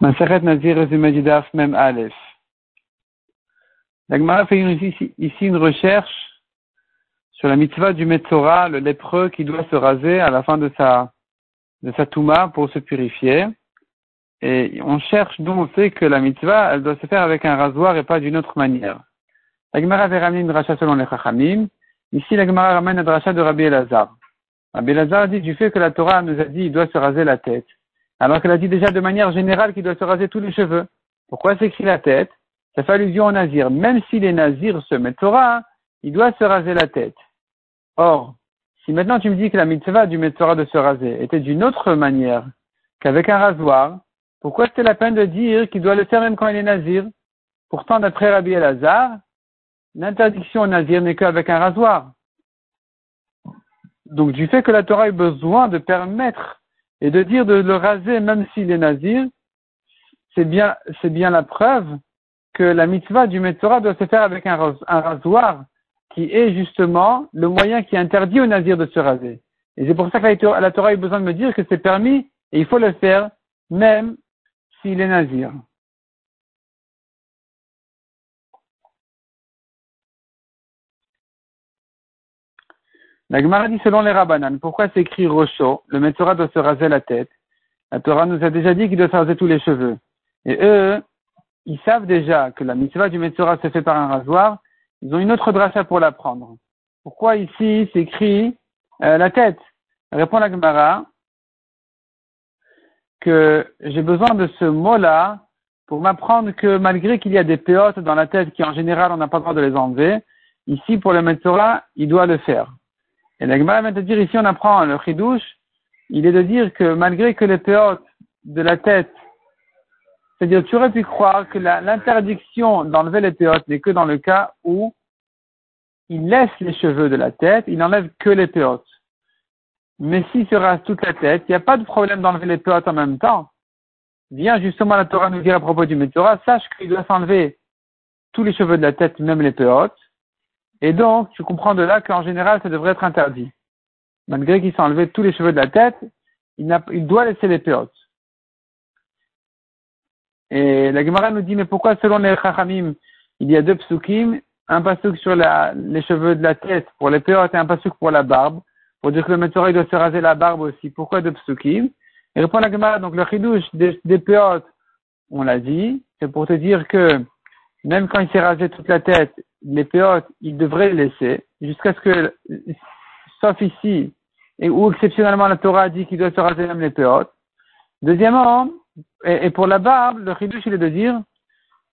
Maseret Nazir résumé du Daf, même Aleph. L'Agmara fait ici, une recherche sur la mitzvah du Metzora, le lépreux qui doit se raser à la fin de sa, de sa Touma pour se purifier. Et on cherche d'où on sait que la mitzvah, elle doit se faire avec un rasoir et pas d'une autre manière. L'Agmara avait ramené une dracha selon les Chachamim. Ici, l'Agmara ramène la dracha de Rabbi Elazar. Rabbi Elazar dit du fait que la Torah nous a dit il doit se raser la tête alors qu'elle a dit déjà de manière générale qu'il doit se raser tous les cheveux. Pourquoi s'écrit la tête? Ça fait allusion au nazir. Même si les nazirs se mettent Torah, il doit se raser la tête. Or, si maintenant tu me dis que la mitzvah du Metzora de se raser était d'une autre manière qu'avec un rasoir, pourquoi c'était la peine de dire qu'il doit le faire même quand il est nazir? Pourtant, d'après Rabbi Elazar, l'interdiction au nazir n'est qu'avec un rasoir. Donc, du fait que la Torah a eu besoin de permettre et de dire de le raser même s'il est nazir, c'est bien, c'est bien la preuve que la mitzvah du Metzora doit se faire avec un, rasoir qui est justement le moyen qui interdit au nazir de se raser. Et c'est pour ça que la Torah a eu besoin de me dire que c'est permis et il faut le faire même s'il est nazir. La Gemara dit selon les Rabbanan, pourquoi c'est écrit Rocho Le Metzora doit se raser la tête. La Torah nous a déjà dit qu'il doit se raser tous les cheveux. Et eux, ils savent déjà que la mitzvah du Metzora se fait par un rasoir. Ils ont une autre dracha pour l'apprendre. Pourquoi ici c'est écrit euh, la tête Répond la Gemara que j'ai besoin de ce mot-là pour m'apprendre que malgré qu'il y a des péotes dans la tête qui en général on n'a pas le droit de les enlever, ici pour le Metzora, il doit le faire. Et la vient dire ici, on apprend le chidouche, il est de dire que malgré que les péotes de la tête, c'est-à-dire tu aurais pu croire que l'interdiction d'enlever les péotes n'est que dans le cas où il laisse les cheveux de la tête, il n'enlève que les péotes. Mais s'il se rase toute la tête, il n'y a pas de problème d'enlever les péotes en même temps. Viens justement la Torah nous dire à propos du Métorah, sache qu'il doit s'enlever tous les cheveux de la tête, même les péotes, et donc, tu comprends de là qu'en général, ça devrait être interdit. Malgré qu'il s'est enlevé tous les cheveux de la tête, il, doit laisser les péotes. Et la Gemara nous dit, mais pourquoi selon les Chachamim, il y a deux psukim, un pasuk sur les cheveux de la tête pour les péotes et un pasuk pour la barbe, pour dire que le Metzora doit se raser la barbe aussi. Pourquoi deux psukim? Et répond la Gemara, donc le chidouche des, des péotes, on l'a dit, c'est pour te dire que même quand il s'est rasé toute la tête, les péotes, il devrait les laisser, jusqu'à ce que, sauf ici, et où exceptionnellement la Torah a dit qu'il doit se raser même les péotes. Deuxièmement, et, pour la barbe, le chidouche, il est de dire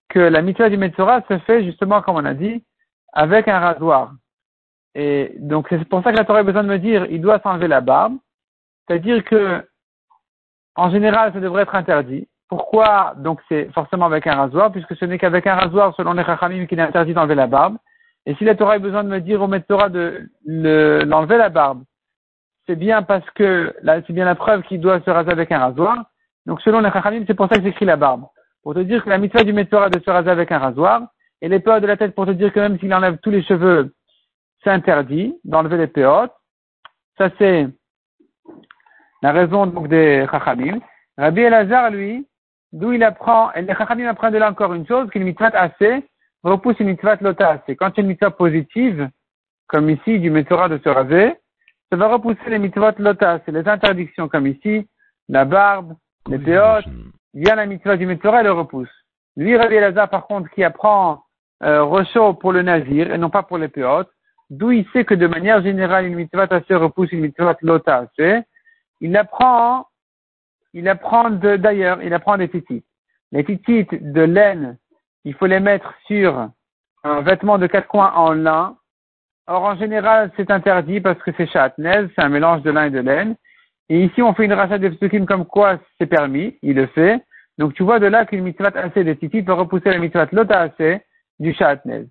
que la mitzvah du Metzora se fait justement, comme on a dit, avec un rasoir. Et donc, c'est pour ça que la Torah a besoin de me dire, il doit s'enlever la barbe. C'est-à-dire que, en général, ça devrait être interdit. Pourquoi donc c'est forcément avec un rasoir Puisque ce n'est qu'avec un rasoir, selon les Chachamim, qu'il est interdit d'enlever la barbe. Et si la Torah a besoin de me dire au maître Torah de l'enlever la barbe, c'est bien parce que c'est bien la preuve qu'il doit se raser avec un rasoir. Donc selon les Chachamim, c'est pour ça que j'écris la barbe. Pour te dire que la mitzvah du maître de se raser avec un rasoir, et les péotes de la tête pour te dire que même s'il enlève tous les cheveux, c'est interdit d'enlever les péotes. Ça c'est la raison des Chachamim. Rabbi Elazar, lui, D'où il apprend, et les Chachamim apprennent de là encore une chose, qu'une mitzvah assez repousse une mitzvah lota assez. Quand il y a une mitzvah positive, comme ici, du Metzora de se raser, ça va repousser les mitzvot lota c'est les interdictions comme ici, la barbe, les péotes, vient la mitzvah du Metzora et le repousse. Lui, Rabbi Elazar, par contre, qui apprend euh, pour le nazir et non pas pour les péotes, d'où il sait que de manière générale, une mitzvah assez repousse une mitzvah lota assez, il apprend il apprend d'ailleurs, il apprend des titites. Les titites de laine, il faut les mettre sur un vêtement de quatre coins en lin. Or, en général, c'est interdit parce que c'est chatnez, c'est un mélange de lin et de laine. Et ici, on fait une rachat de psukim comme quoi c'est permis, il le fait. Donc, tu vois de là qu'une mitzvah assez des titites peut repousser la mitzvah lota assez du chatnez.